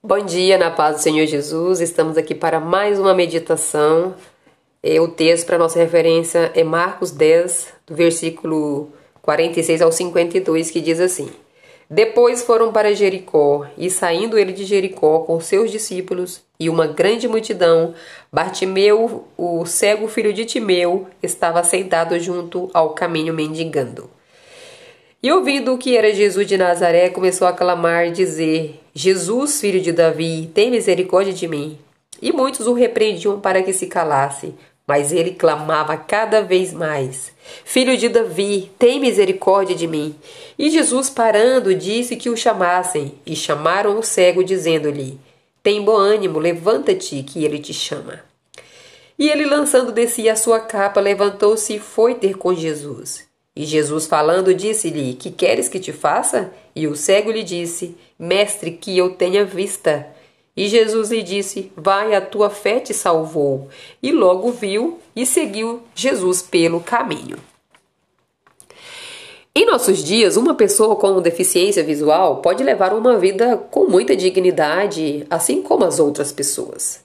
Bom dia, na paz do Senhor Jesus. Estamos aqui para mais uma meditação. É, o texto para nossa referência é Marcos 10, do versículo 46 ao 52, que diz assim: Depois foram para Jericó, e saindo ele de Jericó com seus discípulos e uma grande multidão, Bartimeu, o cego filho de Timeu, estava sentado junto ao caminho mendigando. E ouvindo que era Jesus de Nazaré, começou a clamar e dizer: Jesus, filho de Davi, tem misericórdia de mim. E muitos o repreendiam para que se calasse, mas ele clamava cada vez mais: Filho de Davi, tem misericórdia de mim. E Jesus, parando, disse que o chamassem, e chamaram o cego, dizendo-lhe: Tem bom ânimo, levanta-te, que ele te chama. E ele, lançando de si a sua capa, levantou-se e foi ter com Jesus. E Jesus falando disse-lhe: Que queres que te faça? E o cego lhe disse: Mestre, que eu tenha vista. E Jesus lhe disse: Vai, a tua fé te salvou. E logo viu e seguiu Jesus pelo caminho. Em nossos dias, uma pessoa com deficiência visual pode levar uma vida com muita dignidade, assim como as outras pessoas.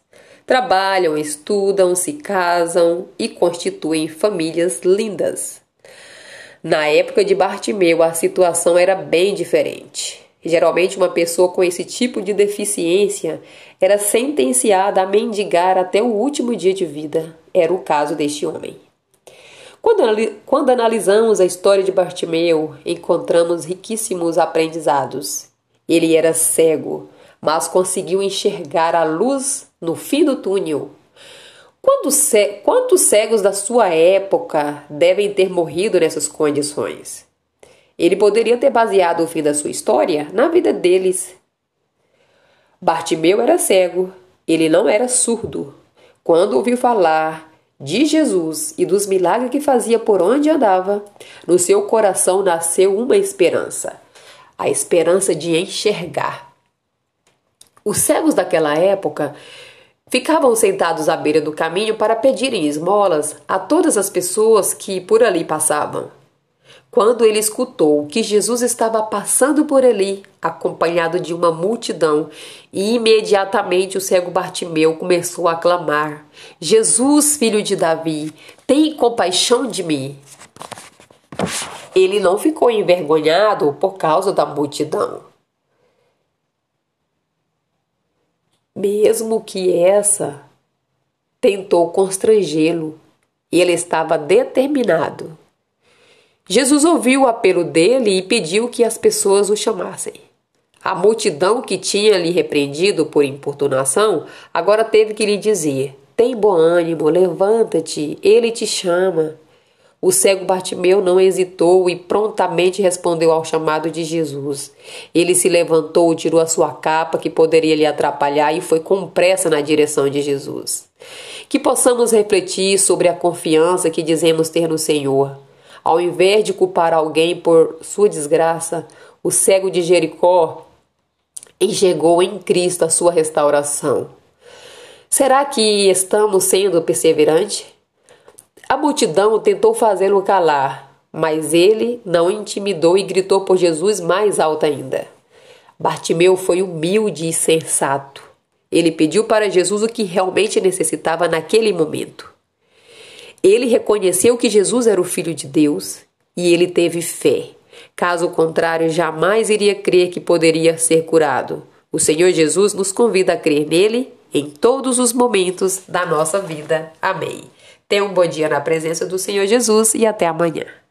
Trabalham, estudam, se casam e constituem famílias lindas. Na época de Bartimeu, a situação era bem diferente. Geralmente, uma pessoa com esse tipo de deficiência era sentenciada a mendigar até o último dia de vida. Era o caso deste homem. Quando, analisamos a história de Bartimeu, encontramos riquíssimos aprendizados. Ele era cego, mas conseguiu enxergar a luz no fim do túnel Quantos cegos da sua época devem ter morrido nessas condições? Ele poderia ter baseado o fim da sua história na vida deles. Bartimeu era cego, ele não era surdo. Quando ouviu falar de Jesus e dos milagres que fazia por onde andava, no seu coração nasceu uma esperança a esperança de enxergar. Os cegos daquela época Ficavam sentados à beira do caminho para pedirem esmolas a todas as pessoas que por ali passavam. Quando ele escutou que Jesus estava passando por ali, acompanhado de uma multidão, e imediatamente o cego Bartimeu começou a clamar: Jesus, filho de Davi, tem compaixão de mim. Ele não ficou envergonhado por causa da multidão. Mesmo que essa tentou constrangê-lo, ele estava determinado. Jesus ouviu o apelo dele e pediu que as pessoas o chamassem. A multidão que tinha lhe repreendido por importunação agora teve que lhe dizer: Tem bom ânimo, levanta-te, ele te chama. O cego Bartimeu não hesitou e prontamente respondeu ao chamado de Jesus. Ele se levantou, tirou a sua capa que poderia lhe atrapalhar e foi com pressa na direção de Jesus. Que possamos refletir sobre a confiança que dizemos ter no Senhor. Ao invés de culpar alguém por sua desgraça, o cego de Jericó enxergou em Cristo a sua restauração. Será que estamos sendo perseverantes? A multidão tentou fazê-lo calar, mas ele não intimidou e gritou por Jesus mais alto ainda. Bartimeu foi humilde e sensato. Ele pediu para Jesus o que realmente necessitava naquele momento. Ele reconheceu que Jesus era o Filho de Deus e ele teve fé. Caso contrário, jamais iria crer que poderia ser curado. O Senhor Jesus nos convida a crer nele em todos os momentos da nossa vida. Amém. Tenha um bom dia na presença do Senhor Jesus e até amanhã.